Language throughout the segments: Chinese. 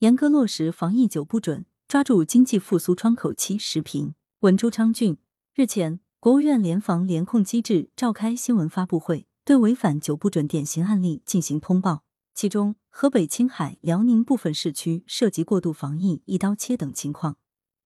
严格落实防疫九不准，抓住经济复苏窗口期。时评：文朱昌俊。日前，国务院联防联控机制召开新闻发布会，对违反九不准典型案例进行通报。其中，河北、青海、辽宁部分市区涉及过度防疫、一刀切等情况，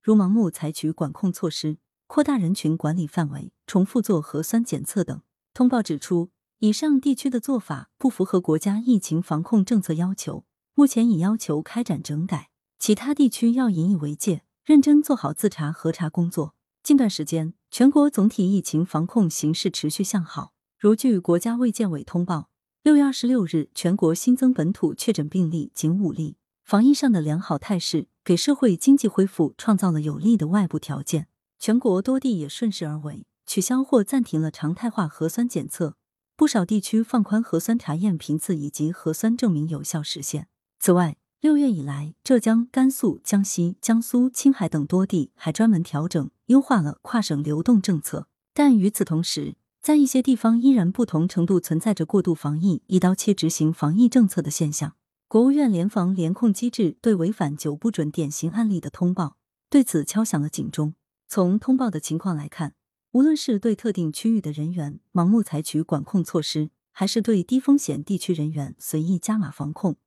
如盲目采取管控措施、扩大人群管理范围、重复做核酸检测等。通报指出，以上地区的做法不符合国家疫情防控政策要求，目前已要求开展整改。其他地区要引以为戒，认真做好自查核查工作。近段时间，全国总体疫情防控形势持续向好。如据国家卫健委通报，六月二十六日，全国新增本土确诊病例仅五例。防疫上的良好态势，给社会经济恢复创造了有利的外部条件。全国多地也顺势而为。取消或暂停了常态化核酸检测，不少地区放宽核酸查验频次以及核酸证明有效时限。此外，六月以来，浙江、甘肃、江西、江苏、青海等多地还专门调整优化了跨省流动政策。但与此同时，在一些地方依然不同程度存在着过度防疫、一刀切执行防疫政策的现象。国务院联防联控机制对违反九不准典型案例的通报，对此敲响了警钟。从通报的情况来看。无论是对特定区域的人员盲目采取管控措施，还是对低风险地区人员随意加码防控，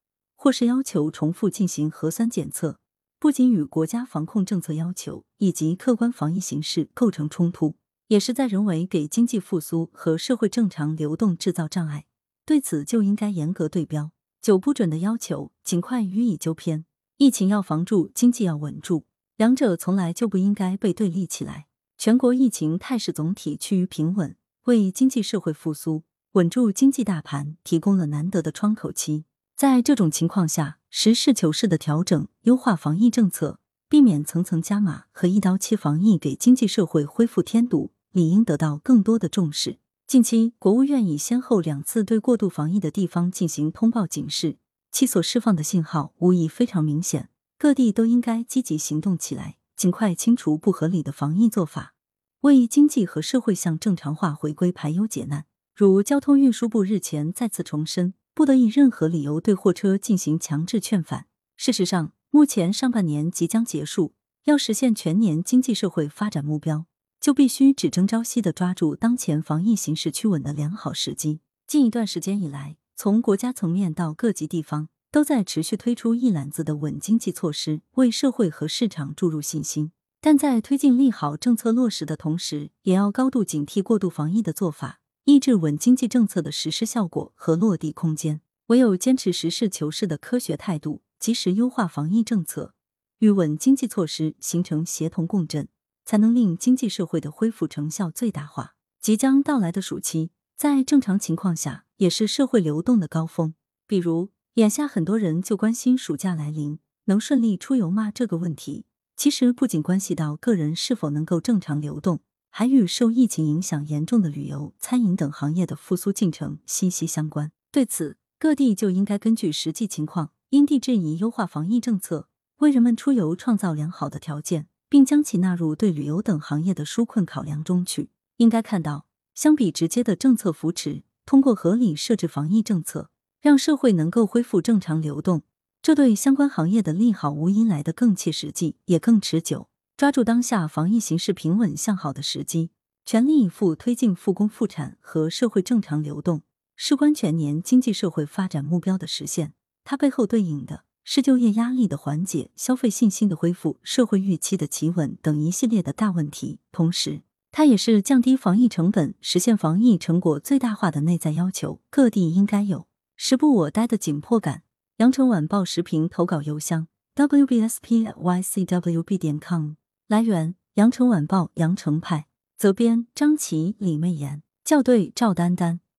或是要求重复进行核酸检测，不仅与国家防控政策要求以及客观防疫形势构成冲突，也是在人为给经济复苏和社会正常流动制造障碍。对此，就应该严格对标，九不准的要求尽快予以纠偏。疫情要防住，经济要稳住，两者从来就不应该被对立起来。全国疫情态势总体趋于平稳，为经济社会复苏、稳住经济大盘提供了难得的窗口期。在这种情况下，实事求是的调整、优化防疫政策，避免层层加码和一刀切防疫给经济社会恢复添堵，理应得到更多的重视。近期，国务院已先后两次对过度防疫的地方进行通报警示，其所释放的信号无疑非常明显，各地都应该积极行动起来。尽快清除不合理的防疫做法，为经济和社会向正常化回归排忧解难。如交通运输部日前再次重申，不得以任何理由对货车进行强制劝返。事实上，目前上半年即将结束，要实现全年经济社会发展目标，就必须只争朝夕的抓住当前防疫形势趋稳的良好时机。近一段时间以来，从国家层面到各级地方。都在持续推出一揽子的稳经济措施，为社会和市场注入信心。但在推进利好政策落实的同时，也要高度警惕过度防疫的做法，抑制稳经济政策的实施效果和落地空间。唯有坚持实事求是的科学态度，及时优化防疫政策，与稳经济措施形成协同共振，才能令经济社会的恢复成效最大化。即将到来的暑期，在正常情况下，也是社会流动的高峰，比如。眼下很多人就关心暑假来临能顺利出游吗这个问题，其实不仅关系到个人是否能够正常流动，还与受疫情影响严重的旅游、餐饮等行业的复苏进程息息相关。对此，各地就应该根据实际情况，因地制宜优化防疫政策，为人们出游创造良好的条件，并将其纳入对旅游等行业的纾困考量中去。应该看到，相比直接的政策扶持，通过合理设置防疫政策。让社会能够恢复正常流动，这对相关行业的利好无疑来得更切实际，也更持久。抓住当下防疫形势平稳向好的时机，全力以赴推进复工复产和社会正常流动，事关全年经济社会发展目标的实现。它背后对应的是就业压力的缓解、消费信心的恢复、社会预期的企稳等一系列的大问题。同时，它也是降低防疫成本、实现防疫成果最大化的内在要求。各地应该有。时不我待的紧迫感。羊城晚报时评投稿邮箱：wbspycwb 点 com。来源：羊城晚报羊城派。责编：张琪、李媚妍。校对：赵丹丹。